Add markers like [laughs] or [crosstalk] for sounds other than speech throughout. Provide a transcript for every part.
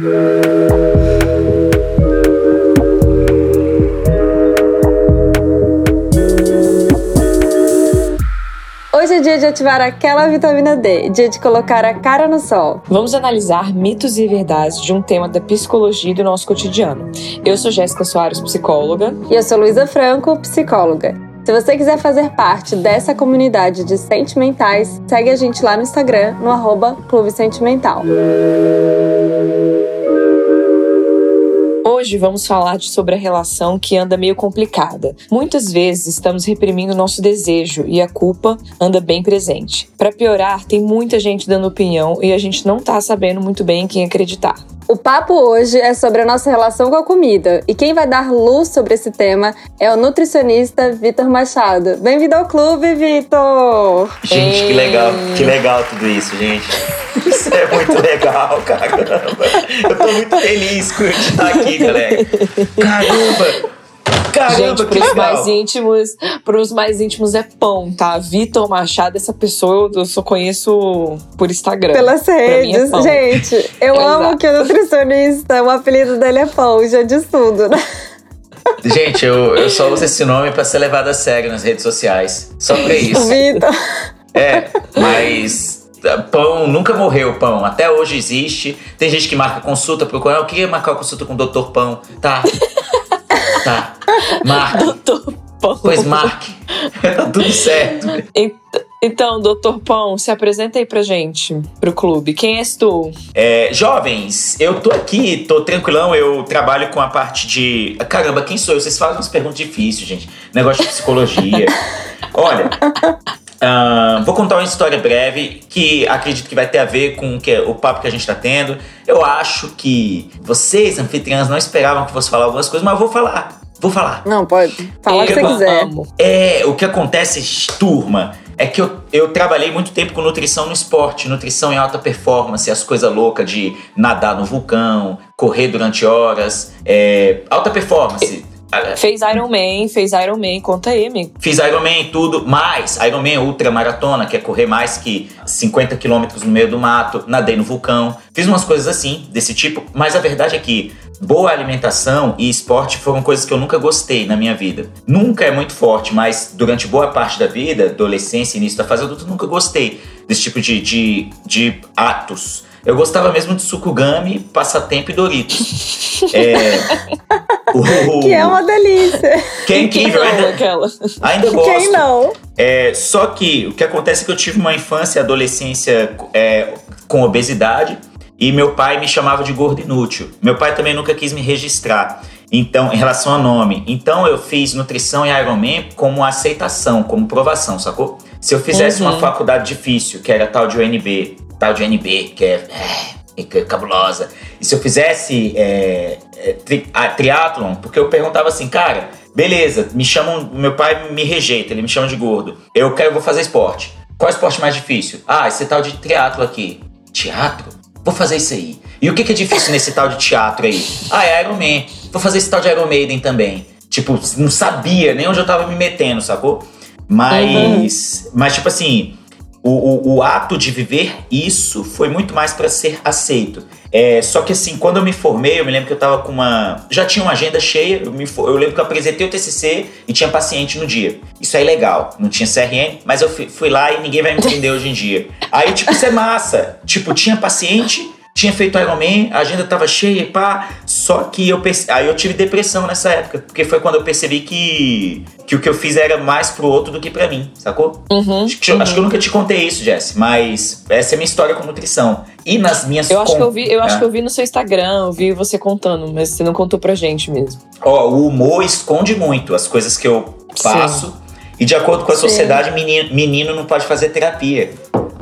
Hoje é dia de ativar aquela vitamina D, dia de colocar a cara no sol. Vamos analisar mitos e verdades de um tema da psicologia do nosso cotidiano. Eu sou Jéssica Soares, psicóloga. E eu sou Luísa Franco, psicóloga. Se você quiser fazer parte dessa comunidade de sentimentais, segue a gente lá no Instagram, no arroba Clube Sentimental. Hoje vamos falar sobre a relação que anda meio complicada. Muitas vezes estamos reprimindo nosso desejo e a culpa anda bem presente. Para piorar, tem muita gente dando opinião e a gente não tá sabendo muito bem em quem acreditar. O papo hoje é sobre a nossa relação com a comida e quem vai dar luz sobre esse tema é o nutricionista Vitor Machado. Bem-vindo ao clube, Vitor! Gente, Ei. que legal, que legal tudo isso, gente. Isso é muito legal, caramba. Eu tô muito feliz por estar aqui, galera. Caramba! Caramba, Gente, pros mais íntimos, pros mais íntimos é pão, tá? Vitor Machado, essa pessoa eu só conheço por Instagram. Pelas é redes. É Gente, eu Exato. amo que o nutricionista, o apelido dele é pão, já diz tudo, né? Gente, eu, eu só uso esse nome para ser levado a sério nas redes sociais. Só pra isso. [laughs] Vitor. É, mas pão nunca morreu, pão. Até hoje existe. Tem gente que marca consulta, procura. Eu queria marcar consulta com o Dr. Pão. Tá. Tá. Marque. Doutor Pão. Pois marque. [laughs] tá tudo certo. Então, doutor Pão, se apresenta aí pra gente, pro clube. Quem és tu? É, jovens, eu tô aqui, tô tranquilão, eu trabalho com a parte de. Caramba, quem sou eu? Vocês fazem umas perguntas difíceis, gente. Negócio de psicologia. [laughs] Olha, uh, vou contar uma história breve que acredito que vai ter a ver com o, que, o papo que a gente tá tendo. Eu acho que vocês, anfitriãs, não esperavam que fosse falar algumas coisas, mas eu vou falar. Vou falar. Não, pode. Falar o que você quiser. Amo. É, o que acontece, turma, é que eu, eu trabalhei muito tempo com nutrição no esporte, nutrição em alta performance, as coisas loucas de nadar no vulcão, correr durante horas, é, alta performance. Fez Iron Man, fez Iron Man, conta aí, amigo. Fiz Iron Man tudo, mais Iron Man Ultra Maratona, que é correr mais que 50 quilômetros no meio do mato, nadei no vulcão. Fiz umas coisas assim, desse tipo, mas a verdade é que boa alimentação e esporte foram coisas que eu nunca gostei na minha vida. Nunca é muito forte, mas durante boa parte da vida, adolescência, início da fase adulta, nunca gostei desse tipo de, de, de atos. Eu gostava mesmo de Sukugami, Passatempo e Doritos. é, o, que é uma delícia. Quem, quem ainda, aquela. ainda gosto. Quem não? É, só que o que acontece é que eu tive uma infância e adolescência é, com obesidade e meu pai me chamava de gordo inútil. Meu pai também nunca quis me registrar. Então, em relação ao nome. Então, eu fiz nutrição e Ironman como aceitação, como provação, sacou? Se eu fizesse uhum. uma faculdade difícil, que era tal de UNB, tal de UNB, que é, é, é cabulosa, e se eu fizesse é, é, tri, a, triatlon, porque eu perguntava assim, cara, beleza, me chamam, meu pai me rejeita, ele me chama de gordo. Eu quero, eu vou fazer esporte. Qual é o esporte mais difícil? Ah, esse tal de triatlo aqui. Teatro? Vou fazer isso aí. E o que, que é difícil nesse tal de teatro aí? Ah, é Iron Man. Vou fazer esse tal de Iron Maiden também. Tipo, não sabia nem onde eu tava me metendo, sacou? Mas, uhum. mas tipo assim, o, o, o, ato de viver isso foi muito mais para ser aceito. É, só que assim, quando eu me formei, eu me lembro que eu tava com uma. Já tinha uma agenda cheia, eu, me, eu lembro que eu apresentei o TCC e tinha paciente no dia. Isso é legal, não tinha CRN, mas eu fui, fui lá e ninguém vai me entender hoje em dia. Aí, tipo, isso é massa. Tipo, tinha paciente tinha feito Iron Man, a agenda tava cheia e pá. Só que eu perce... aí eu tive depressão nessa época, porque foi quando eu percebi que, que o que eu fiz era mais pro outro do que para mim, sacou? Uhum, acho, que, uhum. acho, que, eu nunca te contei isso, Jess, mas essa é a minha história com nutrição. E nas minhas Eu acho que eu vi, eu acho que eu vi no seu Instagram, eu vi você contando, mas você não contou pra gente mesmo. Ó, o humor esconde muito as coisas que eu faço. Sim. E de acordo com a sociedade, menino, menino não pode fazer terapia.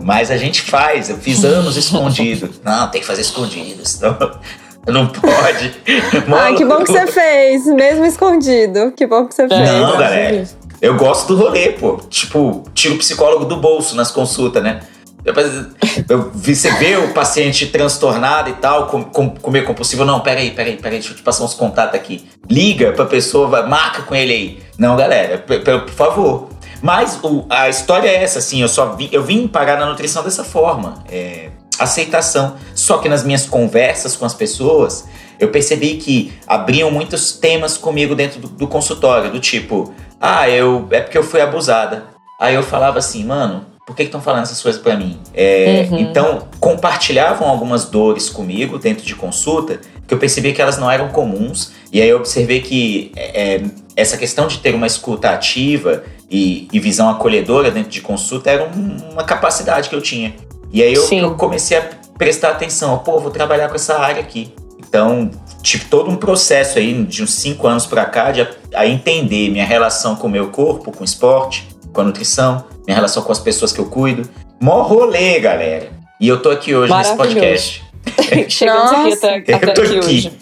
Mas a gente faz, eu fiz anos [laughs] escondido. Não, tem que fazer escondido, senão [laughs] não pode. [laughs] Ai, que bom que você fez, mesmo escondido. Que bom que você fez. Não, galera. Eu gosto do rolê, pô. Tipo, tiro o psicólogo do bolso nas consultas, né? Eu, você vê o paciente transtornado e tal, com, com, comer compulsivo. Não, peraí, peraí, peraí, deixa eu te passar uns contatos aqui. Liga pra pessoa, vai, marca com ele aí. Não, galera, por favor. Mas o, a história é essa, assim, eu só vi, eu vim parar na nutrição dessa forma. É, aceitação. Só que nas minhas conversas com as pessoas, eu percebi que abriam muitos temas comigo dentro do, do consultório, do tipo, ah, eu é porque eu fui abusada. Aí eu falava assim, mano, por que estão falando essas coisas para mim? É, uhum. Então, compartilhavam algumas dores comigo dentro de consulta, que eu percebi que elas não eram comuns. E aí eu observei que é, é essa questão de ter uma escuta ativa e, e visão acolhedora dentro de consulta era um, uma capacidade que eu tinha. E aí eu, eu, comecei a prestar atenção, pô, vou trabalhar com essa área aqui. Então, tive todo um processo aí de uns cinco anos para cá de a, a entender minha relação com o meu corpo, com o esporte, com a nutrição, minha relação com as pessoas que eu cuido. Mó rolê, galera. E eu tô aqui hoje nesse podcast. [laughs] Chegamos Nossa. aqui até, até aqui, aqui, hoje.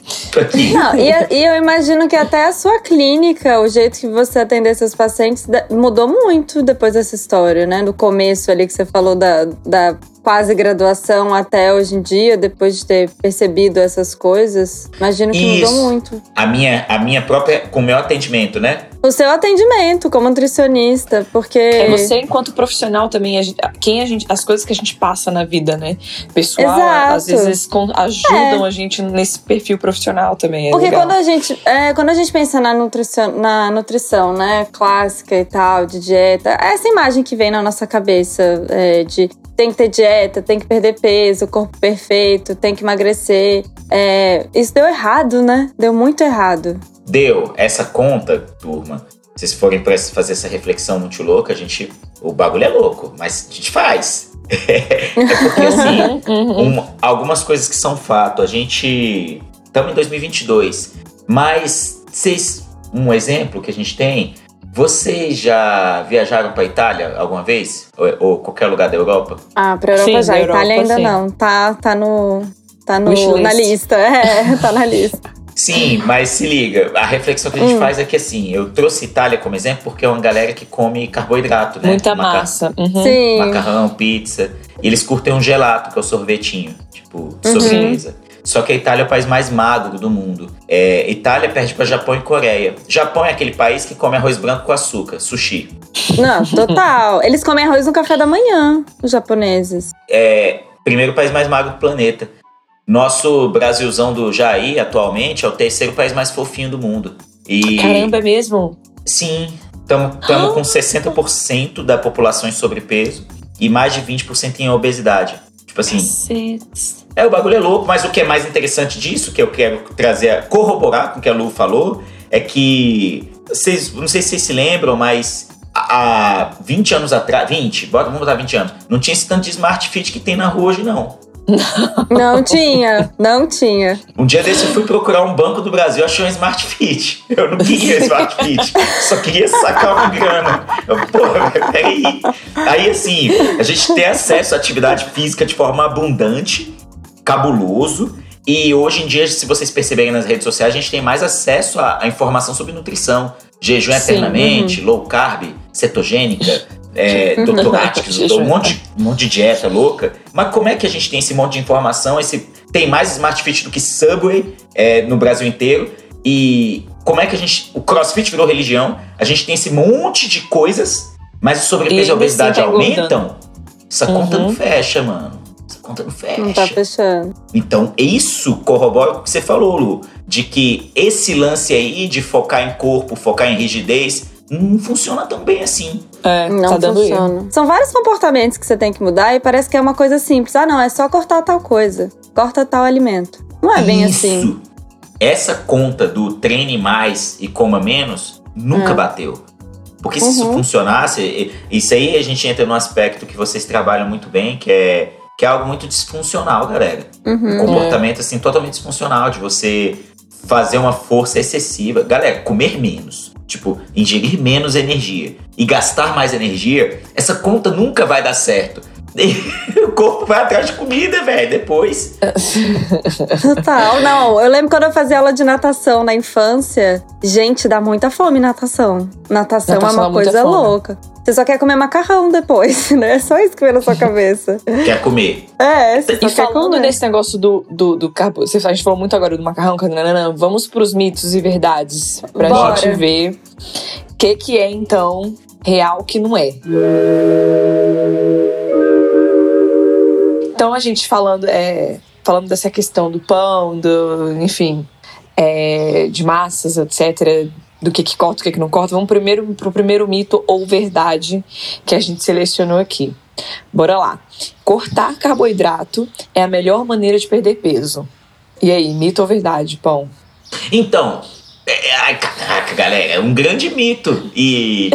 Aqui. Não, e, e, eu imagino que até a sua clínica, o jeito que você atender seus pacientes, mudou muito depois dessa história, né? No começo ali que você falou da, da quase graduação até hoje em dia, depois de ter percebido essas coisas, imagino que Isso. mudou muito. A minha, a minha própria, com o meu atendimento, né? O seu atendimento como nutricionista, porque. É você enquanto profissional também, a gente, quem a gente, as coisas que a gente passa na vida, né? Pessoal, Exato. às vezes ajudam é. a gente nesse perfil profissional também. É porque legal. quando a gente, é, quando a gente pensa na nutrição, na nutrição, né, clássica e tal, de dieta, é essa imagem que vem na nossa cabeça é, de tem que ter dieta, tem que perder peso, corpo perfeito, tem que emagrecer. É, isso deu errado, né? Deu muito errado. Deu. Essa conta, turma, se vocês forem para fazer essa reflexão muito louca, a gente. O bagulho é louco, mas a gente faz. [laughs] é porque, assim, [laughs] uhum. um, algumas coisas que são fato. A gente. Estamos em 2022, mas vocês. Um exemplo que a gente tem vocês já viajaram para Itália alguma vez? Ou, ou, qualquer lugar da Europa? Ah, para Europa sim, já. Europa, Itália ainda sim. não. Tá, tá no. Tá no, na lista. É, [laughs] tá na lista. Sim, mas se liga, a reflexão que a gente hum. faz é que assim, eu trouxe Itália como exemplo porque é uma galera que come carboidrato, né? Muita Maca massa. Uhum. Sim. Macarrão, pizza. E eles curtem um gelato, que é o sorvetinho, tipo, uhum. Só que a Itália é o país mais magro do mundo. É, Itália perde para Japão e Coreia. Japão é aquele país que come arroz branco com açúcar, sushi. Não, total. [laughs] Eles comem arroz no café da manhã, os japoneses. É, primeiro país mais magro do planeta. Nosso Brasilzão do Jair, atualmente, é o terceiro país mais fofinho do mundo. E, Caramba, é mesmo? Sim. Estamos ah. com 60% da população em sobrepeso e mais de 20% em obesidade. Tipo assim. Cacete. É, o bagulho é louco, mas o que é mais interessante disso, que eu quero trazer, corroborar com o que a Lu falou, é que. Vocês, não sei se vocês se lembram, mas há 20 anos atrás. 20, bora, vamos botar 20 anos. Não tinha esse tanto de smart fit que tem na rua hoje, não. Não tinha, não tinha. Um dia desse eu fui procurar um banco do Brasil, achei um Smart Fit. Eu não queria [laughs] Smart Fit, só queria sacar uma grana. Porra, peraí. Aí assim, a gente tem acesso à atividade física de forma abundante cabuloso. E hoje em dia, se vocês perceberem nas redes sociais, a gente tem mais acesso à, à informação sobre nutrição. Jejum Sim, eternamente, uhum. low carb, cetogênica, é. [laughs] Atkins, um monte, um monte de dieta louca. Mas como é que a gente tem esse monte de informação? Esse, tem mais Smart Fit do que Subway é, no Brasil inteiro. E como é que a gente. O CrossFit virou religião. A gente tem esse monte de coisas, mas o sobrepeso e a obesidade tá aumentam. Essa uhum. conta não fecha, mano conta não fecha. Não tá fechando. Então, isso corrobora o que você falou, Lu, de que esse lance aí de focar em corpo, focar em rigidez, não funciona tão bem assim. É, não tá dando funciona. Erro. São vários comportamentos que você tem que mudar e parece que é uma coisa simples. Ah, não, é só cortar tal coisa. Corta tal alimento. Não é bem Isso. assim. Essa conta do treine mais e coma menos nunca é. bateu. Porque se uhum. isso funcionasse, isso aí a gente entra no aspecto que vocês trabalham muito bem, que é que é algo muito disfuncional, galera. Uhum, um comportamento, é. assim, totalmente disfuncional, de você fazer uma força excessiva. Galera, comer menos. Tipo, ingerir menos energia e gastar mais energia, essa conta nunca vai dar certo. [laughs] o corpo vai atrás de comida, velho, depois. Total, [laughs] não. Eu lembro quando eu fazia aula de natação na infância. Gente, dá muita fome natação. Natação, natação é uma coisa louca. Você só quer comer macarrão depois, [laughs] né? É só isso que vem na sua cabeça. Quer comer. É, você só E falando comer. desse negócio do, do, do carbo... A gente falou muito agora do macarrão, nananã. Vamos pros mitos e verdades. Pra Bora. gente ver o que que é, então, real que não é. Então, a gente falando... É, falando dessa questão do pão, do, enfim, é, de massas, etc., do que, que corta, o que, que não corta, vamos primeiro pro primeiro mito ou verdade que a gente selecionou aqui. Bora lá. Cortar carboidrato é a melhor maneira de perder peso. E aí, mito ou verdade, pão? Então, é, ai, caraca, galera, é um grande mito. E.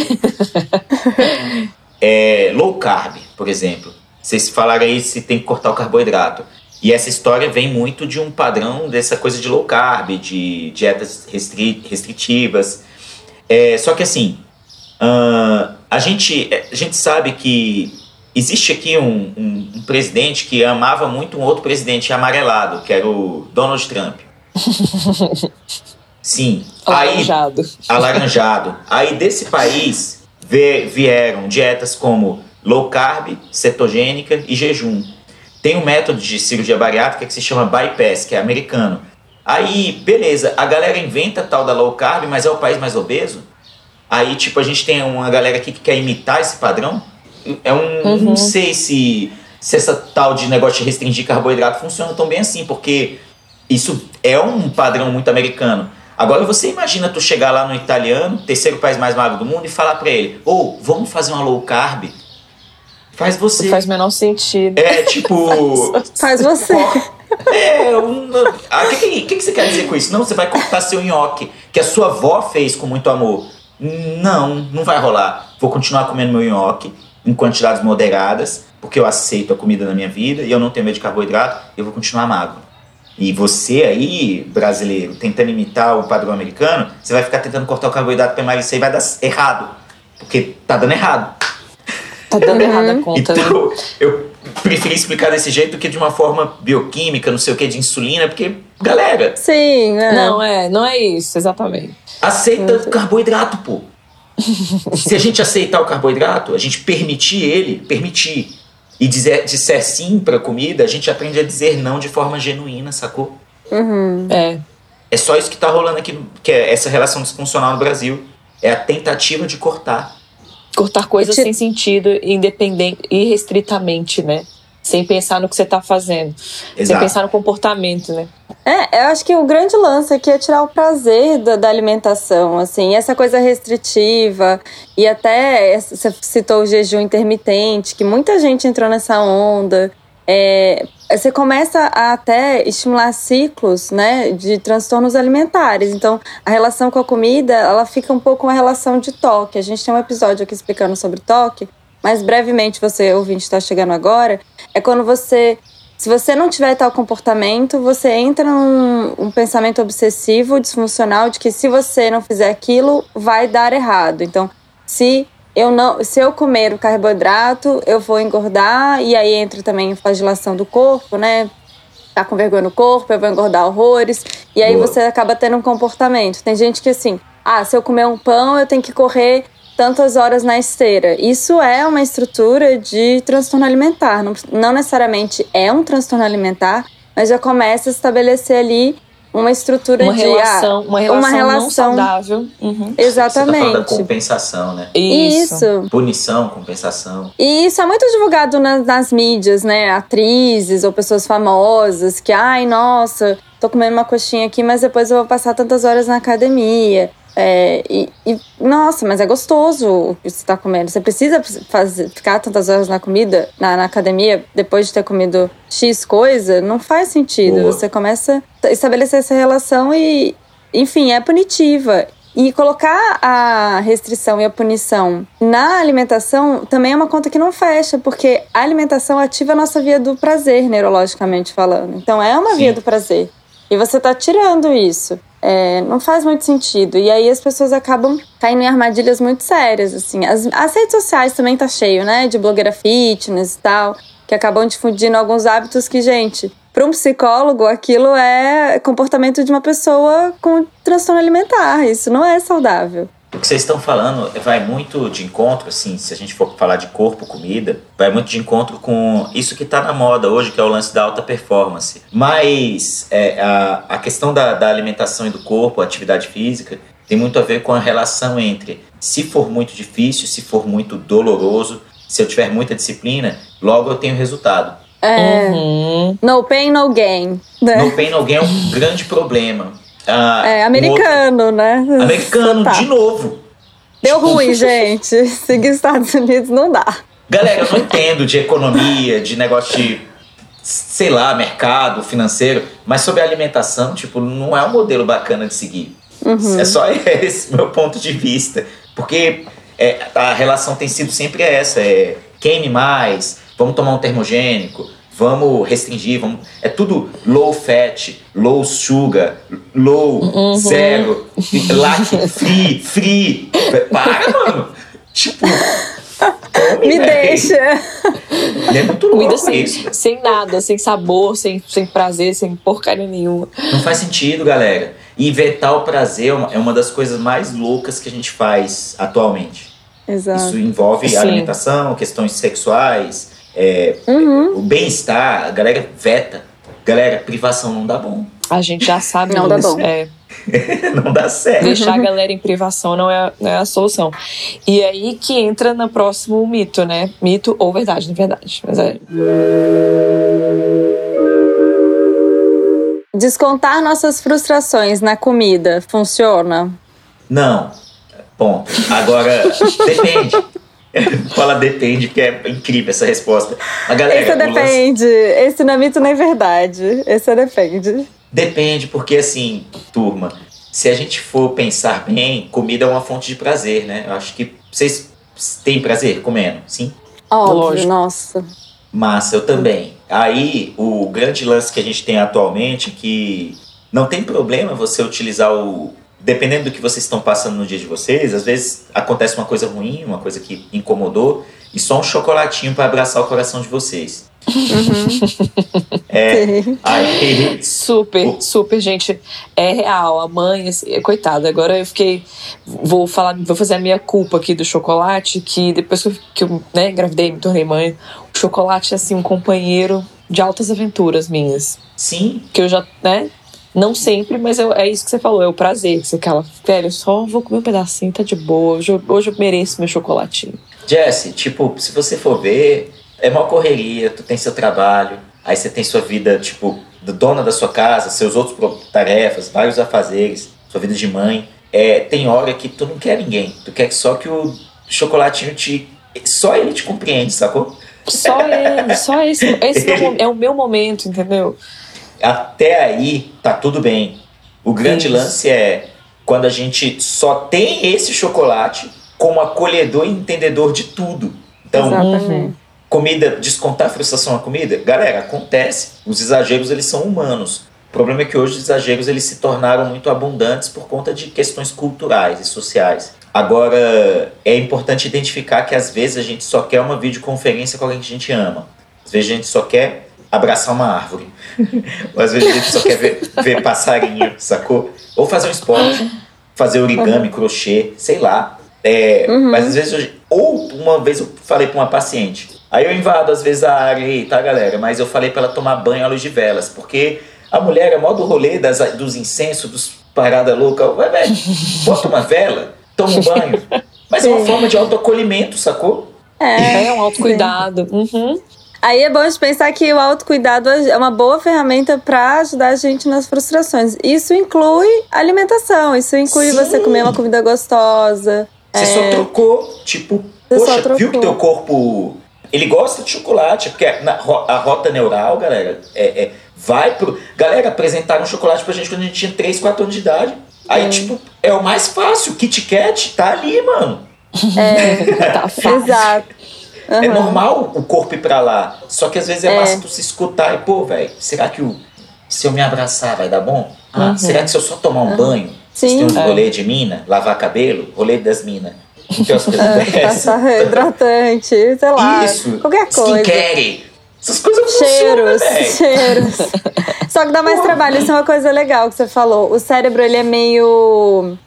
[laughs] é, low carb, por exemplo. Vocês falaram aí se tem que cortar o carboidrato. E essa história vem muito de um padrão dessa coisa de low carb, de dietas restri restritivas. É, só que assim, uh, a, gente, a gente sabe que existe aqui um, um, um, presidente que amava muito um outro presidente amarelado, que era o Donald Trump. [laughs] Sim. Alaranjado. Aí, alaranjado. Aí desse país vieram dietas como low carb, cetogênica e jejum. Tem um método de cirurgia bariátrica que se chama bypass, que é americano. Aí, beleza, a galera inventa tal da low carb, mas é o país mais obeso. Aí, tipo, a gente tem uma galera aqui que quer imitar esse padrão. É um. Uhum. Não sei se, se essa tal de negócio de restringir carboidrato funciona tão bem assim, porque isso é um padrão muito americano. Agora você imagina tu chegar lá no italiano, terceiro país mais magro do mundo, e falar para ele: ou oh, vamos fazer uma low carb Faz você. Faz menor sentido. É, tipo. [laughs] Faz você. É, um. Ah, o que, que, que, você quer dizer com isso? Não, você vai cortar seu nhoque, que a sua avó fez com muito amor. Não, não vai rolar. Vou continuar comendo meu nhoque em quantidades moderadas, porque eu aceito a comida na minha vida e eu não tenho medo de carboidrato, eu vou continuar magro. E você aí, brasileiro, tentando imitar o padrão americano, você vai ficar tentando cortar o carboidrato para emagrecer e vai dar errado. Porque tá dando errado. Tá dando uhum. errada a conta, né? então, né? Eu preferi explicar desse jeito do que de uma forma bioquímica, não sei o que, de insulina, porque, galera. Sim, é. Não, é, não é isso, exatamente. Aceita carboidrato, pô. [laughs] Se a gente aceitar o carboidrato, a gente permitir ele, permitir, e dizer, disser sim pra comida, a gente aprende a dizer não de forma genuína, sacou? Uhum. É. É só isso que tá rolando aqui, que é essa relação disfuncional no Brasil. É a tentativa de cortar cortar coisas te... sem sentido, independente, irrestritamente, né? Sem pensar no que você está fazendo. Exato. Sem pensar no comportamento, né? É, eu acho que o grande lance aqui é tirar o prazer da, da alimentação, assim, essa coisa restritiva e até você citou o jejum intermitente, que muita gente entrou nessa onda. É, você começa a até estimular ciclos, né, de transtornos alimentares. Então, a relação com a comida, ela fica um pouco uma relação de toque. A gente tem um episódio aqui explicando sobre toque, mas brevemente você ouvinte está chegando agora, é quando você se você não tiver tal comportamento, você entra num um pensamento obsessivo, disfuncional, de que se você não fizer aquilo, vai dar errado. Então, se eu não, se eu comer o carboidrato, eu vou engordar e aí entra também a flagelação do corpo, né? Tá com vergonha no corpo, eu vou engordar horrores e aí Boa. você acaba tendo um comportamento. Tem gente que assim, ah, se eu comer um pão, eu tenho que correr tantas horas na esteira. Isso é uma estrutura de transtorno alimentar. Não, não necessariamente é um transtorno alimentar, mas já começa a estabelecer ali uma estrutura uma de relação, uma relação, uma relação saudável. Uhum. Exatamente. Você tá da compensação, né? Isso. isso. Punição, compensação. E isso é muito divulgado nas, nas mídias, né? Atrizes ou pessoas famosas que, ai, nossa, tô comendo uma coxinha aqui, mas depois eu vou passar tantas horas na academia. É, e, e, nossa, mas é gostoso o que você está comendo. Você precisa fazer, ficar tantas horas na comida, na, na, academia, depois de ter comido X coisa, não faz sentido. Boa. Você começa a estabelecer essa relação e, enfim, é punitiva. E colocar a restrição e a punição na alimentação também é uma conta que não fecha, porque a alimentação ativa a nossa via do prazer, neurologicamente falando. Então é uma Sim. via do prazer. E você está tirando isso. É, não faz muito sentido. E aí as pessoas acabam caindo em armadilhas muito sérias, assim. As, as redes sociais também tá cheio, né? De blogueira fitness e tal, que acabam difundindo alguns hábitos que, gente, para um psicólogo, aquilo é comportamento de uma pessoa com transtorno alimentar. Isso não é saudável o que vocês estão falando vai muito de encontro, assim, se a gente for falar de corpo, comida, vai muito de encontro com isso que está na moda hoje, que é o lance da alta performance. Mas é, a, a questão da, da alimentação e do corpo, a atividade física, tem muito a ver com a relação entre se for muito difícil, se for muito doloroso, se eu tiver muita disciplina, logo eu tenho resultado. É. Uhum. No pain, no gain. Né? No pain, no gain é um grande problema. Ah, é, americano, um né? Americano, tá. de novo. Deu tipo, ruim, gente. Seguir Estados Unidos não dá. Galera, eu não entendo de economia, de negócio de, sei lá, mercado financeiro, mas sobre alimentação, tipo, não é um modelo bacana de seguir. Uhum. É só [laughs] esse meu ponto de vista. Porque é, a relação tem sido sempre essa: é queime mais, vamos tomar um termogênico, vamos restringir, vamos. É tudo low fat, low sugar, low, uhum. zero, lac free, free. Para, mano! Tipo. Come, Me deixa. É muito Comida sem, isso. sem nada, sem sabor, sem, sem prazer, sem porcaria nenhuma. Não faz sentido, galera. E vetar o prazer é uma, é uma das coisas mais loucas que a gente faz atualmente. Exato. Isso envolve Sim. alimentação, questões sexuais, é, uhum. o bem-estar. A galera veta. Galera, privação não dá bom. A gente já sabe não. Dá bom. É. [laughs] não dá certo. Deixar a galera em privação não é, não é a solução. E aí que entra no próximo mito, né? Mito ou verdade, na verdade. Mas é. Descontar nossas frustrações na comida funciona? Não. Ponto. Agora, [laughs] depende. [laughs] Fala depende, porque é incrível essa resposta. A galera, Esse depende. Lance... Esse não é mito nem verdade. Esse depende. Depende, porque assim, turma, se a gente for pensar bem, comida é uma fonte de prazer, né? Eu acho que vocês têm prazer comendo, sim? Óbvio, Lógico. nossa. Massa, eu também. Aí, o grande lance que a gente tem atualmente é que não tem problema você utilizar o. Dependendo do que vocês estão passando no dia de vocês, às vezes acontece uma coisa ruim, uma coisa que incomodou, e só um chocolatinho para abraçar o coração de vocês. Uhum. É, aí, super, super, gente. É real. A mãe, assim, coitada, agora eu fiquei. Vou falar, vou fazer a minha culpa aqui do chocolate, que depois que eu, que eu né, engravidei, me tornei mãe, o chocolate é assim, um companheiro de altas aventuras minhas. Sim. Que eu já, né? Não sempre, mas eu, é isso que você falou, é o prazer. Você fala, velho, eu só vou comer um pedacinho, tá de boa. Hoje eu, hoje eu mereço meu chocolatinho. Jesse, tipo, se você for ver, é uma correria, tu tem seu trabalho, aí você tem sua vida, tipo, dona da sua casa, seus outros tarefas, vários afazeres, sua vida de mãe. É, tem hora que tu não quer ninguém, tu quer só que o chocolatinho te. Só ele te compreende, sacou? Só ele, só esse. Esse é, [laughs] é o meu momento, entendeu? Até aí tá tudo bem. O grande Isso. lance é quando a gente só tem esse chocolate como acolhedor e entendedor de tudo. Então, Exatamente comida, descontar a frustração na comida? Galera, acontece. Os exageros, eles são humanos. O problema é que hoje os exageros eles se tornaram muito abundantes por conta de questões culturais e sociais. Agora, é importante identificar que às vezes a gente só quer uma videoconferência com alguém que a gente ama. Às vezes a gente só quer abraçar uma árvore. Ou às vezes a gente só quer ver, ver passarinho, sacou? Ou fazer um esporte, fazer origami, crochê, sei lá. É, uhum. Mas às vezes, eu, ou uma vez eu falei para uma paciente, Aí eu invado às vezes a área tá, galera? Mas eu falei para ela tomar banho à luz de velas, porque a mulher é mó do rolê das, dos incensos, dos parada louca. Vai, velho, bota uma vela, toma um banho. [laughs] Mas é uma forma de autoacolhimento, sacou? É, é um autocuidado. Uhum. Aí é bom de pensar que o autocuidado é uma boa ferramenta para ajudar a gente nas frustrações. Isso inclui alimentação, isso inclui Sim. você comer uma comida gostosa. Você é... só trocou, tipo, você poxa, viu que teu corpo ele gosta de chocolate, porque na, a rota neural, galera, é, é, vai pro. Galera, apresentaram chocolate pra gente quando a gente tinha 3, 4 anos de idade. Aí, tipo, é o mais fácil. Kit Kat tá ali, mano. É, [laughs] tá fácil. Exato. Uhum. É normal o corpo ir pra lá. Só que às vezes é, é. massa tu se escutar e, pô, velho, será que o, se eu me abraçar vai dar bom? Ah, uhum. será que se eu só tomar um banho? Sim. Tem um rolê de mina, lavar cabelo, rolê das minas que as coisas é, Passar hidratante, sei lá. Isso. Qualquer coisa. Skincare. Essas coisas Cheiros, cheiros. Só que dá mais trabalho, isso é uma coisa legal que você falou. O cérebro, ele é meio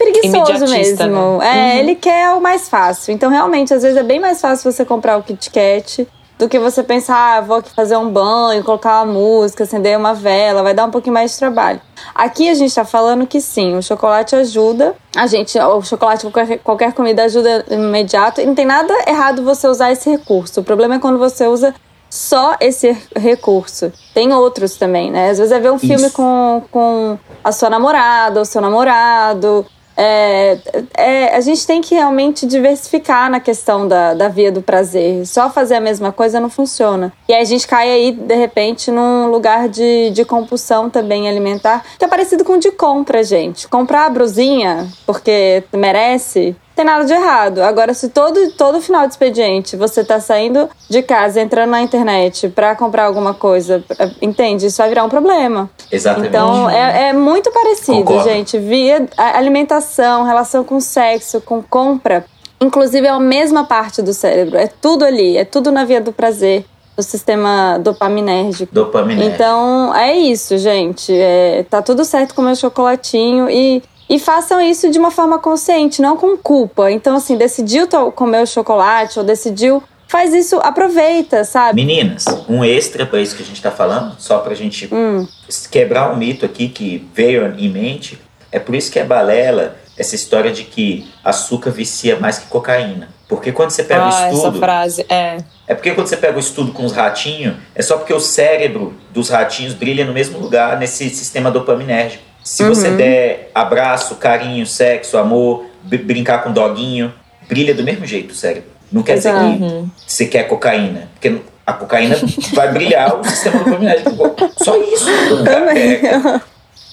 preguiçoso mesmo. Né? É, uhum. ele quer o mais fácil. Então, realmente, às vezes é bem mais fácil você comprar o Kit Kat do que você pensar, ah, vou aqui fazer um banho, colocar uma música, acender uma vela, vai dar um pouquinho mais de trabalho. Aqui a gente tá falando que sim, o chocolate ajuda. A gente, o chocolate, qualquer, qualquer comida ajuda imediato. E não tem nada errado você usar esse recurso. O problema é quando você usa só esse recurso. Tem outros também, né? Às vezes é ver um Isso. filme com, com a sua namorada ou seu namorado. É, é, a gente tem que realmente diversificar na questão da, da via do prazer. Só fazer a mesma coisa não funciona. E aí a gente cai aí, de repente, num lugar de, de compulsão também alimentar, que é parecido com de compra, gente. Comprar a brusinha porque merece, tem nada de errado. Agora, se todo, todo final de expediente você tá saindo de casa, entrando na internet para comprar alguma coisa, é, entende? Isso vai virar um problema. Exatamente. Então, é, é muito parecido, Concordo. gente. Via alimentação, relação com sexo, com compra. Inclusive, é a mesma parte do cérebro. É tudo ali. É tudo na via do prazer do sistema dopaminérgico. Dopaminérgico. Então, é isso, gente. É, tá tudo certo com o meu chocolatinho e e façam isso de uma forma consciente, não com culpa. Então, assim, decidiu comer o chocolate ou decidiu. Faz isso, aproveita, sabe? Meninas, um extra para isso que a gente tá falando, só pra gente hum. quebrar um mito aqui que veio em mente. É por isso que é balela essa história de que açúcar vicia mais que cocaína. Porque quando você pega ah, o estudo. Essa frase, é. É porque quando você pega o estudo com os ratinhos, é só porque o cérebro dos ratinhos brilha no mesmo lugar nesse sistema dopaminérgico. Se uhum. você der abraço, carinho, sexo, amor, brincar com doguinho, brilha do mesmo jeito o cérebro. Não quer Exato. dizer que você quer cocaína. Porque a cocaína [laughs] vai brilhar o sistema dopaminérgico. Só isso. Também.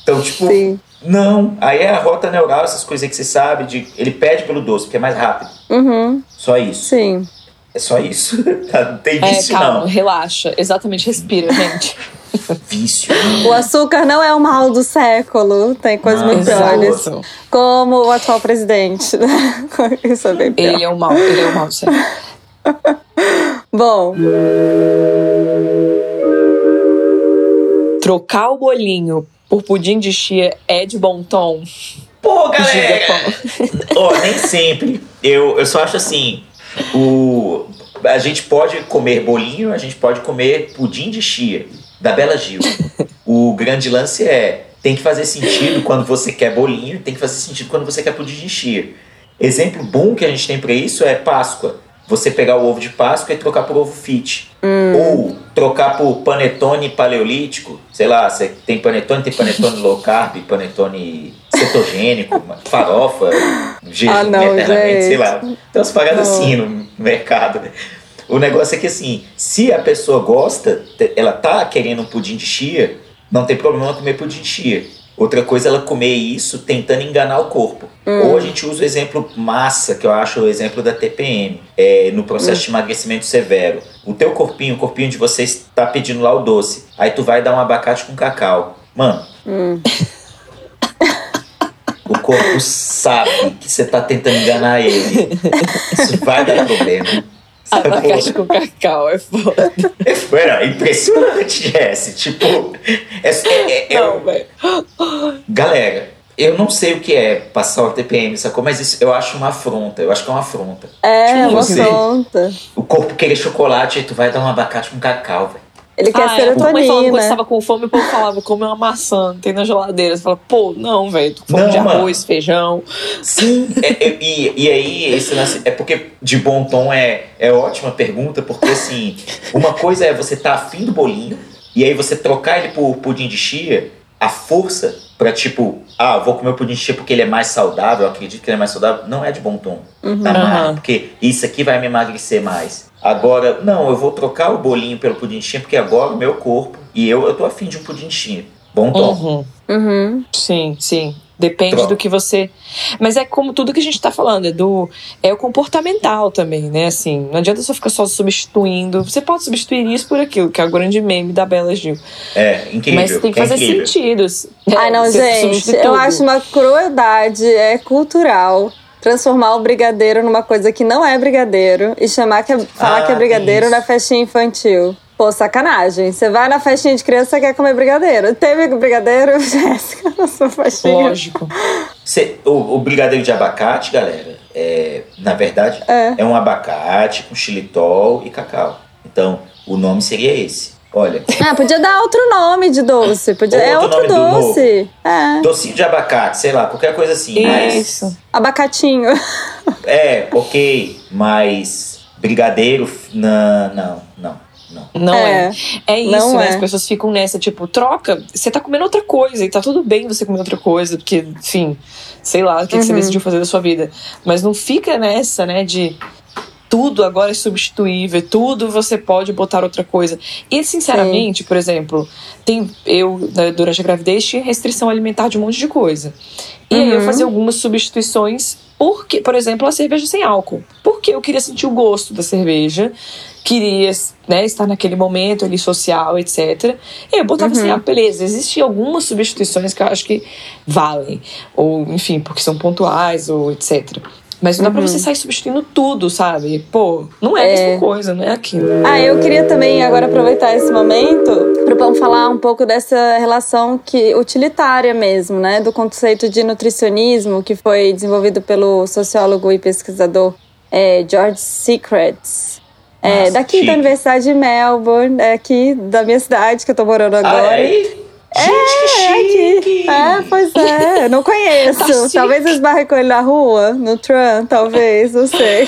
Então, tipo, Sim. não. Aí é a rota neural, essas coisas que você sabe. De, ele pede pelo doce, porque é mais rápido. Uhum. Só isso. Sim. É só isso. [laughs] não tem vício, é, calma, não. Relaxa. Exatamente, respira, gente. [laughs] Vício. O açúcar não é o mal do século. Tem coisas muito piores. Como o atual presidente. [laughs] Isso é bem pior. Ele é o mal, ele é o mal do século. Bom. Trocar o bolinho por pudim de chia é de bom tom? Pô, galera! Ó, oh, nem sempre. Eu, eu só acho assim, o, a gente pode comer bolinho, a gente pode comer pudim de chia da Bela Gil. [laughs] o grande lance é tem que fazer sentido quando você quer bolinho, tem que fazer sentido quando você quer pudim de chia. Exemplo bom que a gente tem para isso é Páscoa. Você pegar o ovo de Páscoa e trocar por ovo fit. Hum. Ou trocar por panetone paleolítico. Sei lá, você tem panetone, tem panetone low carb, panetone cetogênico, farofa, [laughs] jejum ah, não, eternamente, sei lá. Tem umas paradas assim no mercado. Né? O negócio é que assim, se a pessoa gosta, ela tá querendo um pudim de chia, não tem problema comer pudim de chia. Outra coisa é ela comer isso tentando enganar o corpo. Hum. Ou a gente usa o exemplo massa, que eu acho o exemplo da TPM, é, no processo hum. de emagrecimento severo. O teu corpinho, o corpinho de vocês está pedindo lá o doce. Aí tu vai dar um abacate com cacau. Mano. Hum. O corpo sabe que você tá tentando enganar ele. [laughs] Isso vai dar problema. Abacaxi com cacau é foda. É, impressionante, [laughs] Jesse. Tipo, é, é, é, não, velho. Galera, eu não sei o que é passar o TPM, sacou? Mas isso eu acho uma afronta. Eu acho que é uma afronta. É, tipo, uma afronta. O corpo querer chocolate, aí tu vai dar um abacate com cacau, velho. Ele quer ah, serotonina. Minha mãe quando estava com fome, o povo falava, come uma maçã, tem na geladeira. Você fala, pô, não, velho, tô com fome não, de arroz, feijão. Sim, é, é, e, e aí, esse lance, é porque de bom tom é, é ótima pergunta, porque assim, uma coisa é você tá afim do bolinho, e aí você trocar ele por pudim de chia, a força para tipo, ah, vou comer o pudim de chia porque ele é mais saudável, eu acredito que ele é mais saudável, não é de bom tom. Uhum. Tá porque isso aqui vai me emagrecer mais. Agora, não, eu vou trocar o bolinho pelo pudim de chia, porque agora o meu corpo e eu, eu tô afim de um pudim de chia. Bom tom. Uhum. Uhum. Sim, sim. Depende Troca. do que você. Mas é como tudo que a gente tá falando, é do. É o comportamental também, né? Assim, não adianta só ficar só substituindo. Você pode substituir isso por aquilo, que é o grande meme da Bela Gil. É, incrível. Mas tem que fazer é sentido. Ai, não, gente. Eu acho uma crueldade, é cultural transformar o brigadeiro numa coisa que não é brigadeiro e chamar que é, falar ah, que é brigadeiro na festinha infantil. Pô, sacanagem. Você vai na festinha de criança e quer comer brigadeiro. Teve brigadeiro, [laughs] Jéssica, na sua festinha? Lógico. Cê, o, o, brigadeiro de abacate, galera, é, na verdade, é. é um abacate com xilitol e cacau. Então, o nome seria esse. Olha. Ah, podia dar outro nome de doce. Podia, é outro é outro doce. É. Docinho de abacate, sei lá, qualquer coisa assim. Isso. Mas... Abacatinho. É, ok. Mas brigadeiro, não, não, não. Não. Não é. É, É isso, não né? é. As pessoas ficam nessa, tipo, troca, você tá comendo outra coisa e tá tudo bem você comer outra coisa, porque, enfim, sei lá o que, que você Uhum. decidiu fazer da sua vida. Mas não fica nessa, né, de tudo agora é substituível, tudo você pode botar outra coisa. E, sinceramente, por exemplo, tem eu, né, durante a gravidez, tinha restrição alimentar de um monte de coisa. E aí eu Uhum. fazia algumas substituições, porque, por exemplo, a cerveja sem álcool. Porque eu queria sentir o gosto da cerveja, queria né, estar naquele momento ali social, etc. E eu botava Uhum. assim, ah, beleza, existem algumas substituições que eu acho que valem. Ou, enfim, porque são pontuais, ou etc. Mas não dá pra Uhum. você sair substituindo tudo, sabe? Pô, não é a É. mesma coisa, não é aquilo. Ah, eu queria também agora aproveitar esse momento para Pão falar um pouco dessa relação que utilitária mesmo, né, do conceito de nutricionismo que foi desenvolvido pelo sociólogo e pesquisador é, George Secrets. É, Nossa, daqui chique. da Universidade de Melbourne, é aqui da minha cidade que eu tô morando agora. Ah, é? Gente, que É chique! É, pois é. Eu não [laughs] conheço. Tá talvez eu esbarre com ele na rua, no tram, talvez, não sei.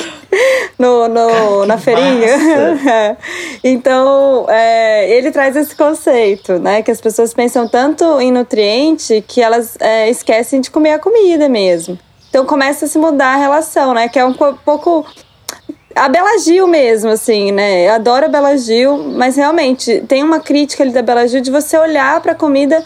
No, no, Cara, na feirinha. [laughs] É. Então, é, ele traz esse conceito, né? Que as pessoas pensam tanto em nutriente que elas é, esquecem de comer a comida mesmo. Então começa a se mudar a relação, né? Que é um co- pouco a Bela Gil mesmo, assim, né? Eu adoro a Bela Gil, mas realmente tem uma crítica ali da Bela Gil de você olhar pra comida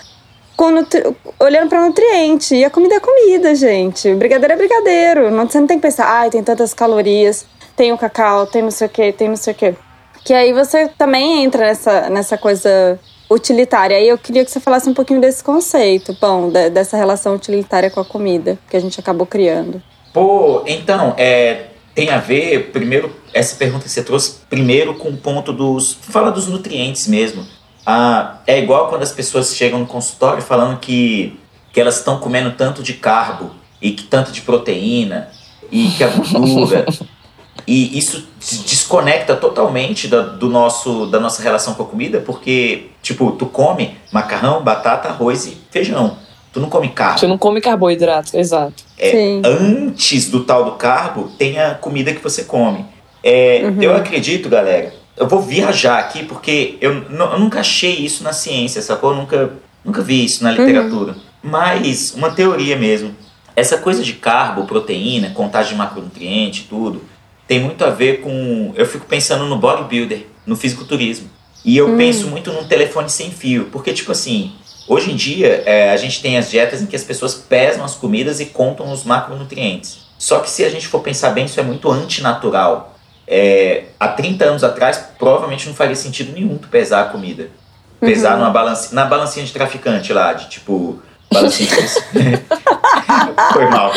com nutri- olhando pra nutriente. E a comida é comida, gente. Brigadeiro é brigadeiro. Não, você não tem que pensar, ai, tem tantas calorias, tem o cacau, tem não sei o quê, tem não sei o quê. Que aí você também entra nessa, nessa coisa utilitária. Aí eu queria que você falasse um pouquinho desse conceito, bom, de- dessa relação utilitária com a comida que a gente acabou criando. Pô, então, é, tem a ver, primeiro, essa pergunta que você trouxe, primeiro com o ponto dos. Fala dos nutrientes mesmo. Ah, é igual quando as pessoas chegam no consultório falando que, que elas estão comendo tanto de carbo e que tanto de proteína e que a gordura. [laughs] e isso des- desconecta totalmente da, do nosso, da nossa relação com a comida, porque, tipo, tu come macarrão, batata, arroz e feijão. Tu não come carbo. Você não come carboidrato, exato. É, Sim. antes do tal do carbo, tem a comida que você come. É, Uhum. Eu acredito, galera. Eu vou viajar aqui porque eu, eu nunca achei isso na ciência, sacou? Eu nunca, nunca vi isso na Uhum. literatura. Mas, uma teoria mesmo. Essa coisa de carbo, proteína, contagem de macronutriente, tudo, tem muito a ver com. Eu fico pensando no bodybuilder, no fisiculturismo. E Hum. eu penso muito num telefone sem fio. Porque, tipo assim, hoje em dia é, a gente tem as dietas em que as pessoas pesam as comidas e contam os macronutrientes. Só que se a gente for pensar bem, isso é muito antinatural. É, há 30 anos atrás, provavelmente não faria sentido nenhum tu pesar a comida. Pesar numa balança, na balancinha de traficante lá, de tipo. Balancinha de... [laughs] Foi mal.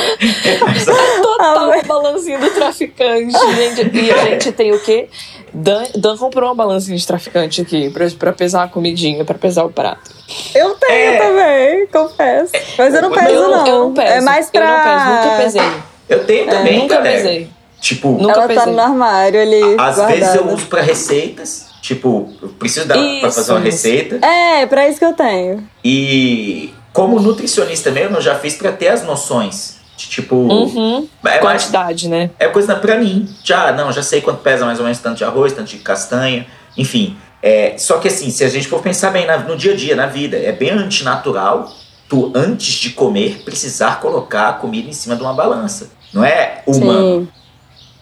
Total balancinho do traficante. Gente, e a gente tem o quê? Dan, Dan comprou uma balancinha de traficante aqui pra, pra pesar a comidinha, pra pesar o prato. Eu tenho É. também, confesso. Mas eu não peso, eu, não. eu não peso. É mais pra. Eu não peso, nunca pesei. eu tenho também, nunca galera. pesei. Tipo, Nunca Ela tá pesei. no armário ali. às guardada. vezes eu uso pra receitas. Tipo, eu preciso dar pra Isso, fazer uma isso. receita. É, pra isso que eu tenho. E como nutricionista mesmo, eu já fiz pra ter as noções. De, tipo, Uhum. é, mais, Quantidade, né? é coisa pra mim. Já, não, já sei quanto pesa mais ou menos tanto de arroz, tanto de castanha, enfim. É, só que assim, se a gente for pensar bem na- no dia a dia, na vida, é bem antinatural tu, antes de comer, precisar colocar a comida em cima de uma balança. Não é humano.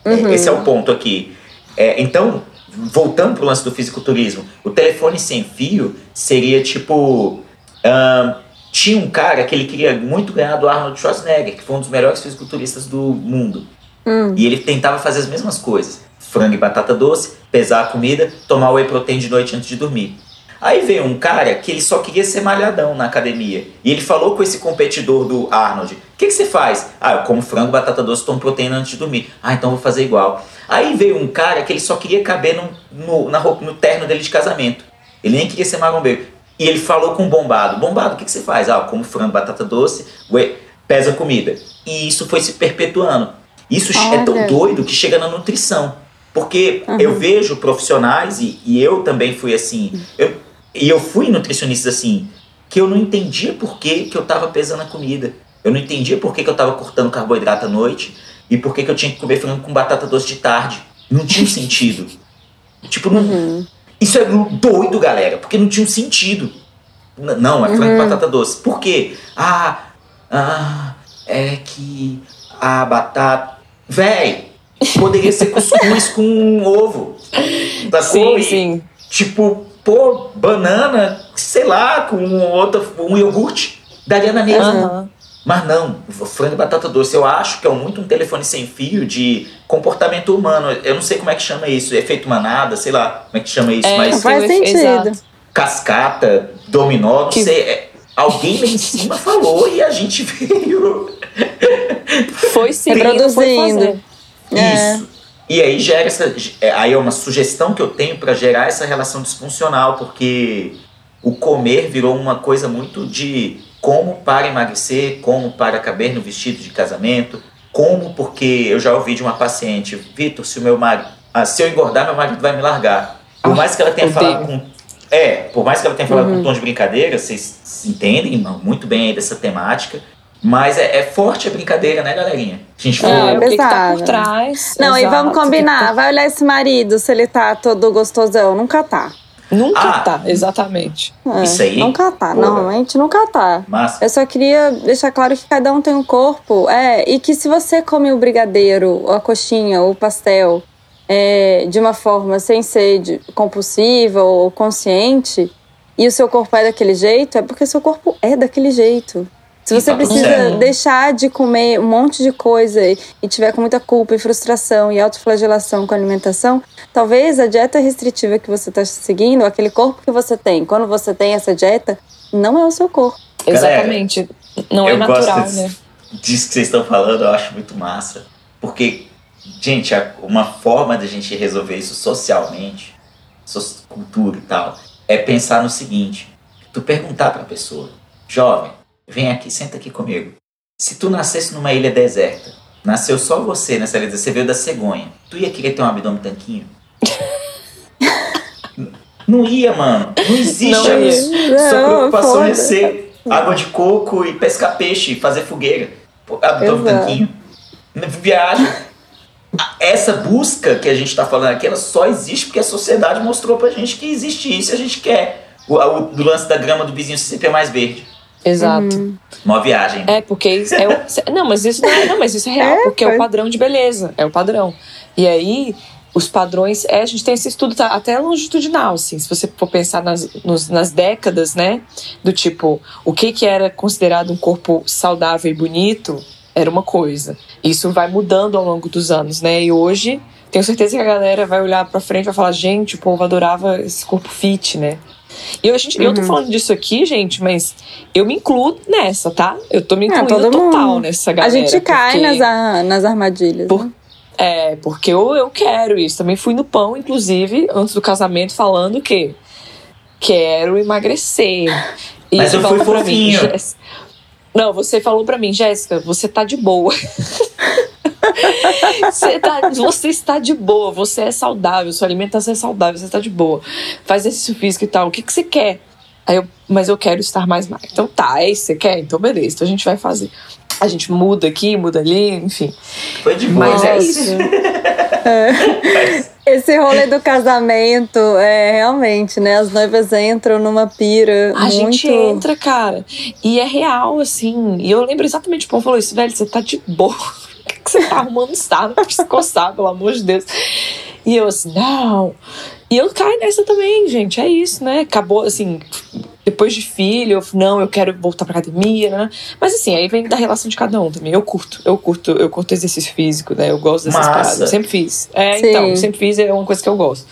Sim. Uhum. Esse é o ponto aqui. É, então, voltando pro lance do fisiculturismo, o telefone sem fio seria tipo. ahn, tinha um cara que ele queria muito ganhar do Arnold Schwarzenegger, que foi um dos melhores fisiculturistas do mundo. Hum. E ele tentava fazer as mesmas coisas: frango e batata doce, pesar a comida, tomar whey protein de noite antes de dormir. Aí veio um cara que ele só queria ser malhadão na academia. E ele falou com esse competidor do Arnold: O que, que você faz? Ah, eu como frango, batata doce, tomo proteína antes de dormir. Ah, então vou fazer igual. Aí veio um cara que ele só queria caber no, no, na roupa, no terno dele de casamento. Ele nem queria ser marombeiro. E ele falou com o bombado: Bombado, o que, que você faz? Ah, eu como frango, batata doce, whey, pesa comida. E isso foi se perpetuando. Isso é tão Olha. doido que chega na nutrição. Porque Uhum. eu vejo profissionais, e, e eu também fui assim. Eu, e eu fui nutricionista assim, que eu não entendia por que, que eu tava pesando a comida. Eu não entendia por que, que eu tava cortando carboidrato à noite e por que, que eu tinha que comer frango com batata doce de tarde. Não tinha sentido. Tipo, não. Uhum. Isso é doido, galera, porque não tinha um sentido. N- Não, é frango Uhum. e batata doce. Por quê? Ah, ah, é que a batata. Véi, poderia ser cuscuz com um [laughs] ovo. Sacou? Sim, sim. Tipo, pô, banana, sei lá, com outra, um iogurte. Daria na mesma. Aham. Mas não, frango e batata doce, eu acho que é muito um telefone sem fio de comportamento humano. Eu não sei como é que chama isso, efeito manada, sei lá como é que chama isso, É, mas Faz sentido. exato. cascata, dominó, não Que- sei. é- alguém lá em cima falou e a gente [laughs] veio. Foi Reproduzindo. fazendo. É. Isso. E aí gera essa. é, Aí é uma sugestão que eu tenho para gerar essa relação disfuncional, porque o comer virou uma coisa muito de como para emagrecer, como para caber no vestido de casamento, como porque eu já ouvi de uma paciente, Vitor, se o meu marido. ah, se eu engordar, meu marido vai me largar. Por Ah, mais que ela tenha falado com. É, por mais que ela tenha falado Uhum. com tom de brincadeira, vocês entendem muito bem aí dessa temática. Mas é, é forte a brincadeira, né, galerinha? A gente É, falou. É, o que, que tá por trás. Não, e exato, vamos que que combinar. Vai olhar esse marido, se ele tá todo gostosão. Nunca tá. Nunca Ah. tá, exatamente. É, Isso aí? Nunca tá. Porra. Normalmente nunca tá. Massa. Eu só queria deixar claro que cada um tem um corpo. É, e que se você come o brigadeiro, a coxinha, o pastel, é, de uma forma sem ser de- compulsiva ou consciente, e o seu corpo é daquele jeito, é porque o seu corpo é daquele jeito. Se você tá precisa certo. deixar de comer um monte de coisa e, tiver com muita culpa e frustração e autoflagelação com a alimentação, talvez a dieta restritiva que você está seguindo, aquele corpo que você tem, quando você tem essa dieta, não é o seu corpo. Galera, Exatamente. Não é eu natural, gosto né? disso que vocês estão falando, eu acho muito massa. Porque, gente, a- uma forma da gente resolver isso socialmente, so- cultura e tal, é pensar no seguinte: tu perguntar pra pessoa, jovem, vem aqui, senta aqui comigo. Se tu nascesse numa ilha deserta, nasceu só você nessa ilha, você veio da cegonha, tu ia querer ter um abdômen tanquinho? [laughs] Não ia, mano. Não existe Não a ia. Sua Não, preocupação foda. é ser água de coco e pescar peixe e fazer fogueira. Abdômen Exato. tanquinho. Viagem. Essa busca que a gente tá falando aqui, ela só existe porque a sociedade mostrou pra gente que existe isso e a gente quer. O, o, do lance da grama do vizinho sempre é mais verde. Exato. Uma viagem. É, porque isso é o, [laughs] não, mas isso não é, não, mas isso é real, É, porque é o foi. padrão de beleza, é o padrão. E aí os padrões, é, a gente tem esse estudo tá, até longitudinal, assim, se você for pensar nas, nos- nas décadas, né, do tipo, o que que era considerado um corpo saudável e bonito, era uma coisa. Isso vai mudando ao longo dos anos, né, e hoje tenho certeza que a galera vai olhar pra frente e vai falar, gente, o povo adorava esse corpo fit, né. E eu, a gente, eu tô Uhum. falando disso aqui, gente, mas eu me incluo nessa, tá? Eu tô me Ah, incluindo todo total mundo. nessa A galera. gente cai porque- nas, nas armadilhas. Por- né? É, porque eu, eu quero isso. Também fui no pão, inclusive, antes do casamento, falando que quero emagrecer. E Mas eu fui falou pra mim, fofinho. Jéssica- Não, você falou pra mim, Jéssica, você tá de boa. [laughs] você, tá, você está de boa, você é saudável, sua alimentação é saudável, você está de boa. Faz exercício físico e tal. O que, que você quer? Aí eu, mas eu quero estar mais magro. Então tá, é isso que você quer? Então beleza, então a gente vai fazer. A gente muda aqui, muda ali, enfim. Foi de boa. Mas é isso. Esse rolê do casamento é realmente, né? As noivas entram numa pira A muito. gente entra, cara. E é real, assim. E eu lembro exatamente, o Pão falou isso, velho, você tá de boa. O você tá arrumando estar? Não precisa coçar, pelo amor de Deus. E eu assim, não. E eu caio nessa também, gente. É isso, né? Acabou, assim, depois de filho, eu, não, eu quero voltar pra academia, né? Mas assim, aí vem da relação de cada um também. Eu curto, eu curto, eu curto exercício físico, né? Eu gosto dessas Massa. paradas. Eu sempre fiz. É, Sim. então, sempre fiz, é uma coisa que eu gosto.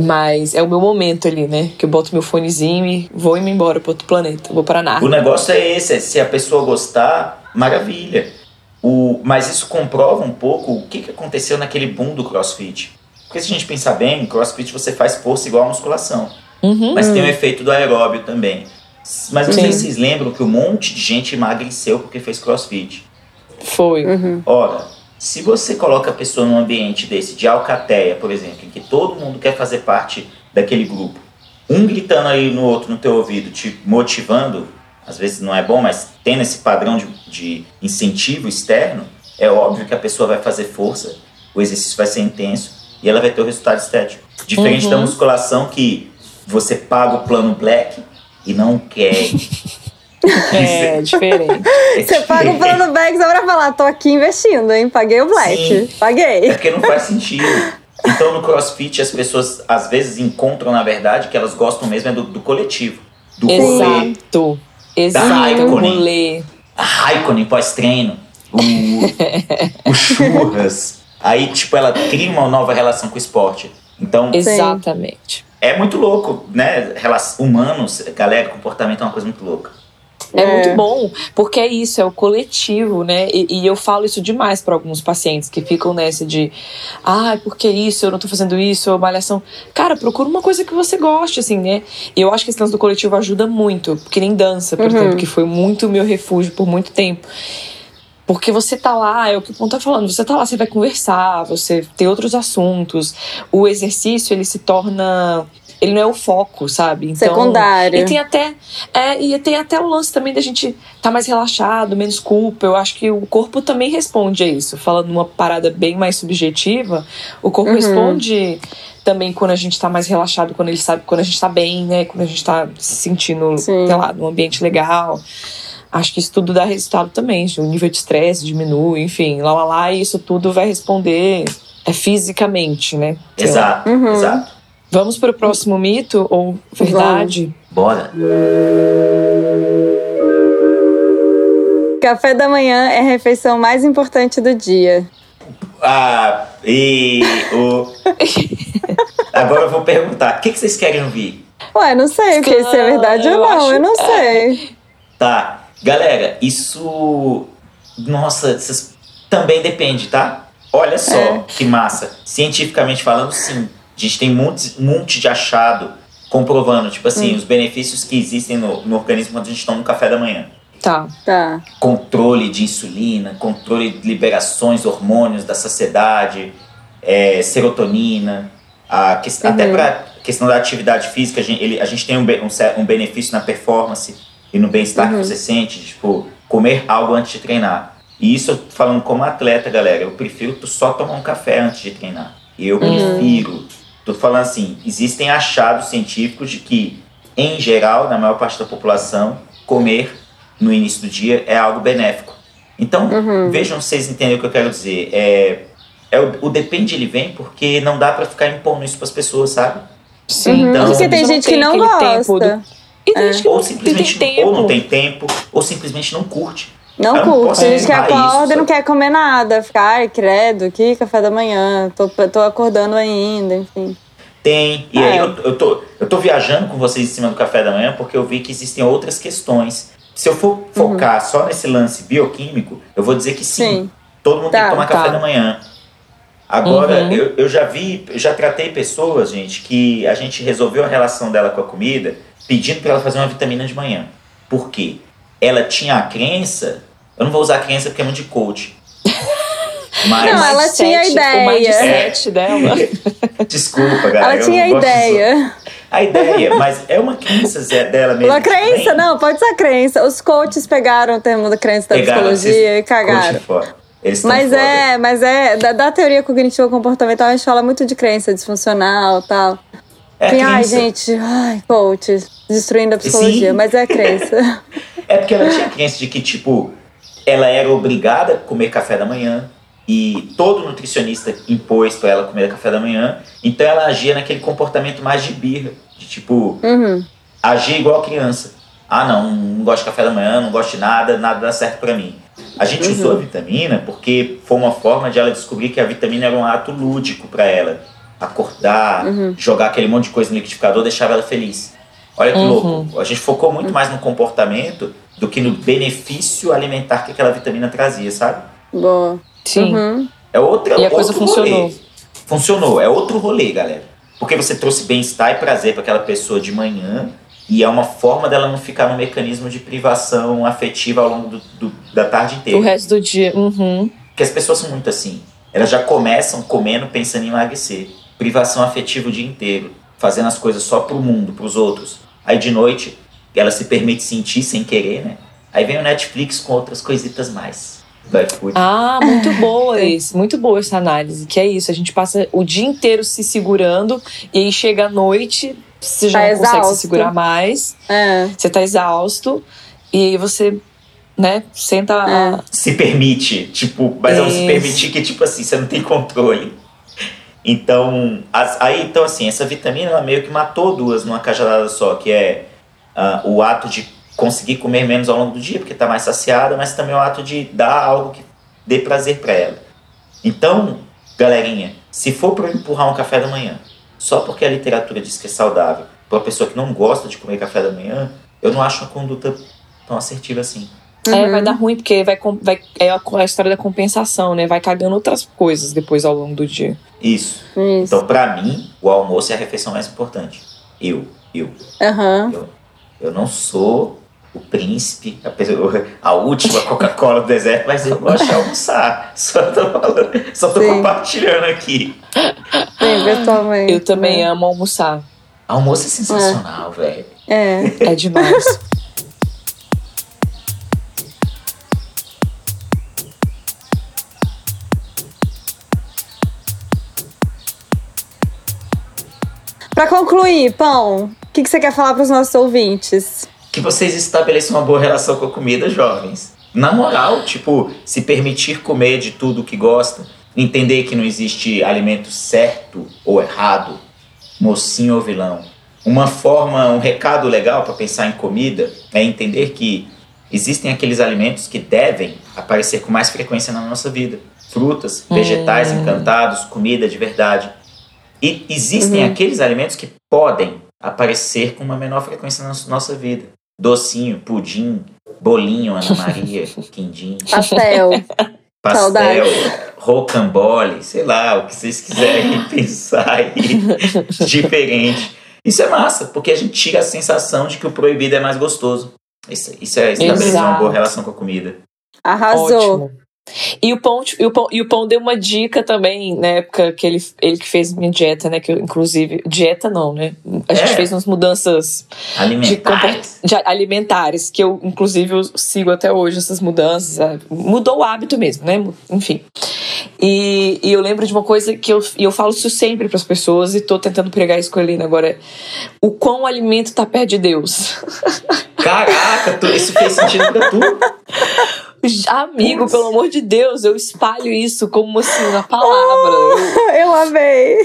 Mas é o meu momento ali, né? Que eu boto meu fonezinho e vou indo embora pro outro planeta. Vou pra O Nárnia. negócio é esse, é se a pessoa gostar, maravilha. O, mas isso comprova um pouco o que, que aconteceu naquele boom do crossfit. Porque se a gente pensar bem, crossfit você faz força igual a musculação. Uhum. Mas tem o efeito do aeróbio também. Mas não sei se vocês lembram que um monte de gente emagreceu porque fez crossfit. Foi. Uhum. Ora, se você coloca a pessoa num ambiente desse, de alcateia, por exemplo, em que todo mundo quer fazer parte daquele grupo, um gritando aí no outro, no teu ouvido, te motivando, às vezes não é bom, mas tendo esse padrão de, de incentivo externo, é óbvio que a pessoa vai fazer força, o exercício vai ser intenso e ela vai ter o resultado estético. Diferente Uhum. da musculação que você paga o plano black e não quer. [laughs] [laughs] É, diferente. Você paga o plano Black só pra falar, tô aqui investindo, hein? Paguei o Black. Sim. É Paguei. porque não faz sentido. Então no crossfit as pessoas às vezes encontram, na verdade, que elas gostam mesmo é do, do coletivo. Do rolê. Exato. Exato. Raikkonen. Rolê. A Raikkonen pós-treino. O, o churras. Aí, tipo, ela cria uma nova relação com o esporte. Então, Exatamente. é muito louco, né? Humanos, galera, comportamento é uma coisa muito louca. É, É. muito bom, porque é isso, é o coletivo, né? E, e eu falo isso demais para alguns pacientes que ficam nessa de, ah, por que isso? Eu não tô fazendo isso, ou malhação. Cara, procura uma coisa que você goste, assim, né? E eu acho que esse lance do coletivo ajuda muito, porque nem dança, por Uhum. exemplo, que foi muito meu refúgio por muito tempo. Porque você tá lá, é o que o Ponto tá falando, você tá lá, você vai conversar, você tem outros assuntos. O exercício, ele se torna. Ele não é o foco, sabe? Então, Secundário. E tem até. É, e tem até o lance também da gente tá mais relaxado, menos culpa. Eu acho que o corpo também responde a isso. Falando uma parada bem mais subjetiva, o corpo Uhum. responde também quando a gente tá mais relaxado, quando ele sabe, quando a gente tá bem, né? Quando a gente tá se sentindo, Sim. sei lá, num ambiente legal. Acho que isso tudo dá resultado também. O nível de estresse diminui, enfim, lá lá lá, e isso tudo vai responder é fisicamente, né? Exato, Uhum. exato. Vamos pro próximo mito ou verdade? Bora. Café da manhã é a refeição mais importante do dia. Ah, e o. Agora eu vou perguntar: o que, que vocês querem ouvir? Ué, não sei porque se é verdade ou não, acho- eu não sei. Tá, galera, isso. Nossa, também depende, tá? Olha só É. que massa. Cientificamente falando, sim. A gente tem um monte, um monte de achado comprovando, tipo assim, Hum. os benefícios que existem no, no organismo quando a gente toma um café da manhã. Tá. Tá. controle de insulina, controle de liberações, hormônios da saciedade, é, serotonina, a que- até para questão da atividade física, a gente, ele- a gente tem um, um um benefício na performance e no bem-estar que você sente, tipo, comer algo antes de treinar. E isso eu tô falando como atleta, galera, eu prefiro tu só tomar um café antes de treinar. Eu prefiro. Tô falando assim, existem achados científicos de que, em geral, na maior parte da população, comer no início do dia é algo benéfico. Então, vejam se vocês entendem o que eu quero dizer. É, é o, o depende ele vem porque não dá pra ficar impondo isso pras pessoas, sabe? Sim. Então- Às vezes Porque tem gente que não aquele tempo gosta. do- E tem gente que Ou não simplesmente tem tempo. ou não tem tempo, ou simplesmente não curte. Não curte. Tem gente que isso, acorda e não quer comer nada. Fica, ai, credo, que café da manhã. Tô, tô acordando ainda, enfim. Tem. E É. aí eu, eu, tô, eu tô viajando com vocês em cima do café da manhã porque eu vi que existem outras questões. Se eu for focar só nesse lance bioquímico, eu vou dizer que sim. Sim. Todo mundo tem Tá, que tomar tá. café da manhã. Agora, Uhum. eu, eu já vi, eu já tratei pessoas, gente, que a gente resolveu a relação dela com a comida pedindo para ela fazer uma vitamina de manhã. Por quê? Ela tinha a crença, eu não vou usar crença porque é muito de coach. [laughs] Mas, Não, ela mindset, tinha O ideia. mindset dela. [laughs] desculpa, galera. Ela tinha a ideia. A ideia, mas é uma crença Zé, dela mesmo. Uma crença, também. não, pode ser crença. Os coaches pegaram o termo da crença da Pegaram, psicologia e cagaram. estão Mas foda. é, mas é, da, da teoria cognitivo comportamental a gente fala muito de crença disfuncional e tal. É Tem, ai, crença. gente, ai, coach, destruindo a psicologia, Sim. mas é crença. [laughs] É porque ela tinha crença de que, tipo, ela era obrigada a comer café da manhã e todo nutricionista impôs pra ela comer café da manhã, então ela agia naquele comportamento mais de birra, de tipo, Uhum. agir igual criança. Ah, não, não gosto de café da manhã, não gosto de nada, nada dá certo pra mim. A gente usou a vitamina porque foi uma forma de ela descobrir que a vitamina era um ato lúdico pra ela. Acordar, jogar aquele monte de coisa no liquidificador deixava ela feliz. Olha que Uhum. louco. A gente focou muito mais no comportamento do que no benefício alimentar que aquela vitamina trazia, sabe? Boa. Sim. Uhum. É outra, E a coisa outro funcionou. rolê. Funcionou, é outro rolê, galera. Porque você trouxe bem-estar e prazer para aquela pessoa de manhã e é uma forma dela não ficar no mecanismo de privação afetiva ao longo do, do- da tarde O inteira. resto do dia. Uhum. Porque as pessoas são muito assim. Elas já começam comendo pensando em emagrecer. Privação afetiva o dia inteiro. Fazendo as coisas só pro mundo, pros outros. Aí de noite, ela se permite sentir sem querer, né? Aí vem o Netflix com outras coisitas mais. Ah, muito [laughs] boa esse, muito boa essa análise. Que é isso, a gente passa o dia inteiro se segurando e aí chega a noite, você já Tá não consegue exausto. se segurar mais, É. você tá exausto e aí você, né, senta a- Se permite, tipo, mas é um se permitir que, tipo assim, você não tem controle. Então, as- aí, então assim, essa vitamina, ela meio que matou duas numa cajadada só, que é ah, o ato de conseguir comer menos ao longo do dia, porque tá mais saciada, mas também o ato de dar algo que dê prazer para ela. Então, galerinha, se for para empurrar um café da manhã, só porque a literatura diz que é saudável, para uma pessoa que não gosta de comer café da manhã, eu não acho uma conduta tão assertiva assim. É, vai dar ruim, porque vai, vai, é a, a história da compensação, né? Vai cagando outras coisas depois ao longo do dia. Isso. Isso. Então, para mim, o almoço é a refeição mais importante. Eu, eu, Aham. eu não sou o príncipe, a, pessoa- a última [laughs] Coca-Cola do deserto, mas eu gosto de almoçar. Só tô, falando, só tô Sim. compartilhando aqui. Sim, virtualmente. Eu também né? amo almoçar. Almoço é sensacional, velho. É. É demais. [laughs] Pra concluir, Pão, o que, que você quer falar pros nossos ouvintes? Que vocês estabeleçam uma boa relação com a comida, jovens. Na moral, tipo, se permitir comer de tudo que gosta, entender que não existe alimento certo ou errado, mocinho ou vilão. Uma forma, um recado legal para pensar em comida é entender que existem aqueles alimentos que devem aparecer com mais frequência na nossa vida. Frutas, vegetais Hum. encantados, comida de verdade. E existem Uhum. aqueles alimentos que podem aparecer com uma menor frequência na nossa- vida. Docinho, pudim, bolinho, Ana Maria, [laughs] quindim, Pastel. pastel, Saudade. rocambole, sei lá, o que vocês quiserem [laughs] pensar aí diferente. Isso é massa, porque a gente tira a sensação de que o proibido é mais gostoso. Isso, isso é estabelecer uma Exato. boa relação com a comida. Arrasou. Ótimo. E o, pão, e, o pão, e o Pão deu uma dica também, na época que ele, ele que fez minha dieta, né? Que eu, inclusive. Dieta não, né? A gente É. fez umas mudanças de, Alimentares. de alimentares, que eu, inclusive, eu sigo até hoje essas mudanças. Mudou o hábito mesmo, né? Enfim. E, e eu lembro de uma coisa que eu, e eu falo isso sempre para as pessoas, e tô tentando pregar isso com a Helena agora. O quão o alimento tá perto de Deus. Caraca, tu- isso fez sentido pra tu? [laughs] Amigo, pelo amor de Deus, eu espalho isso como assim, uma palavra. Eu- Eu amei.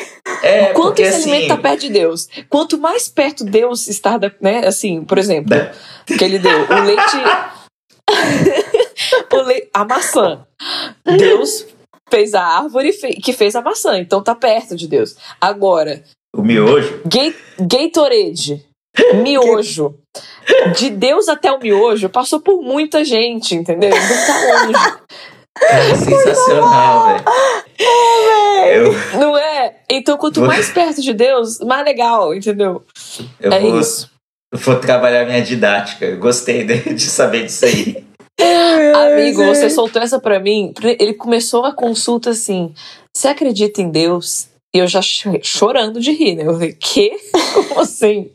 É, Quanto porque esse assim. alimento tá perto de Deus? Quanto mais perto Deus está, da, né? Assim, por exemplo, Da- que ele deu o leite, [laughs] o le- a maçã. Deus fez a árvore que fez a maçã, então tá perto de Deus. Agora, O miojo. Ga- Gatorade, [laughs] miojo. De Deus até o miojo passou por muita gente, entendeu? Não tá longe. Cara, sensacional, velho. Eu, Não é? Então, quanto mais perto de Deus, mais legal, entendeu? eu É vou, isso. vou trabalhar minha didática. Eu gostei de, de saber disso aí. [laughs] Amigo, você soltou essa pra mim. Ele começou a consulta assim: Você acredita em Deus? E eu já cho- chorando de rir, né? Eu falei: Quê? [laughs] Como assim?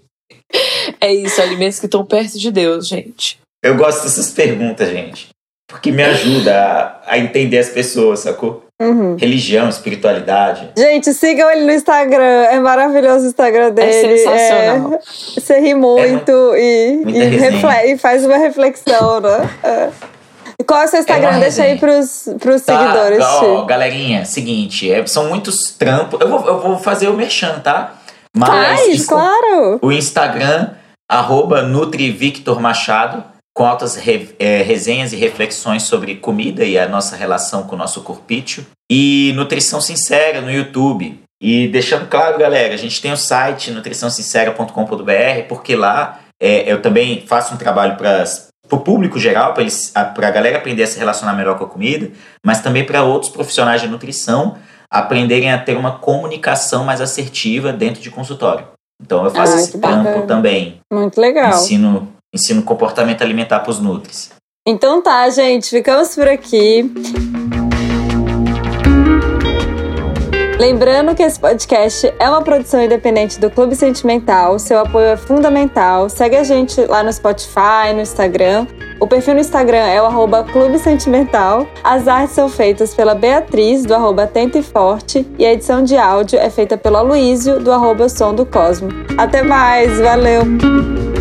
É isso, alimentos que estão perto de Deus, gente. Eu gosto dessas perguntas, gente. Porque me ajuda a, a entender as pessoas, sacou? Uhum. Religião, espiritualidade. Gente, sigam ele no Instagram. É maravilhoso o Instagram dele. sensacional. É, você ri muito e, muita e, refle- e faz uma reflexão, né? É. E qual é o seu Instagram? uma Deixa aí pros, pros Tá, seguidores. ó, galerinha, seguinte, é, são muitos trampos. Eu vou, eu vou fazer o merchan, tá? Mas Faz, claro. o Instagram, arroba Nutri Victor Machado, com altas re- é, resenhas e reflexões sobre comida e a nossa relação com o nosso corpício. E Nutrição Sincera no YouTube. E deixando claro, galera, a gente tem o site nutriçãosincera.com.br, porque lá é, eu também faço um trabalho para o público geral, para a galera aprender a se relacionar melhor com a comida, mas também para outros profissionais de nutrição aprenderem a ter uma comunicação mais assertiva dentro de consultório. Então eu faço Ah, esse trampo bacana. também. Muito legal. Ensino, ensino comportamento alimentar para os nutris. Então tá, gente, ficamos por aqui. Lembrando que esse podcast é uma produção independente do Clube Sentimental, seu apoio é fundamental. Segue a gente lá no Spotify, no Instagram. O perfil no Instagram é o Clube Sentimental. As artes são feitas pela Beatriz, do arroba Atento e Forte. E a edição de áudio é feita pelo Aloísio, do arroba Som do Cosmo. Até mais, valeu!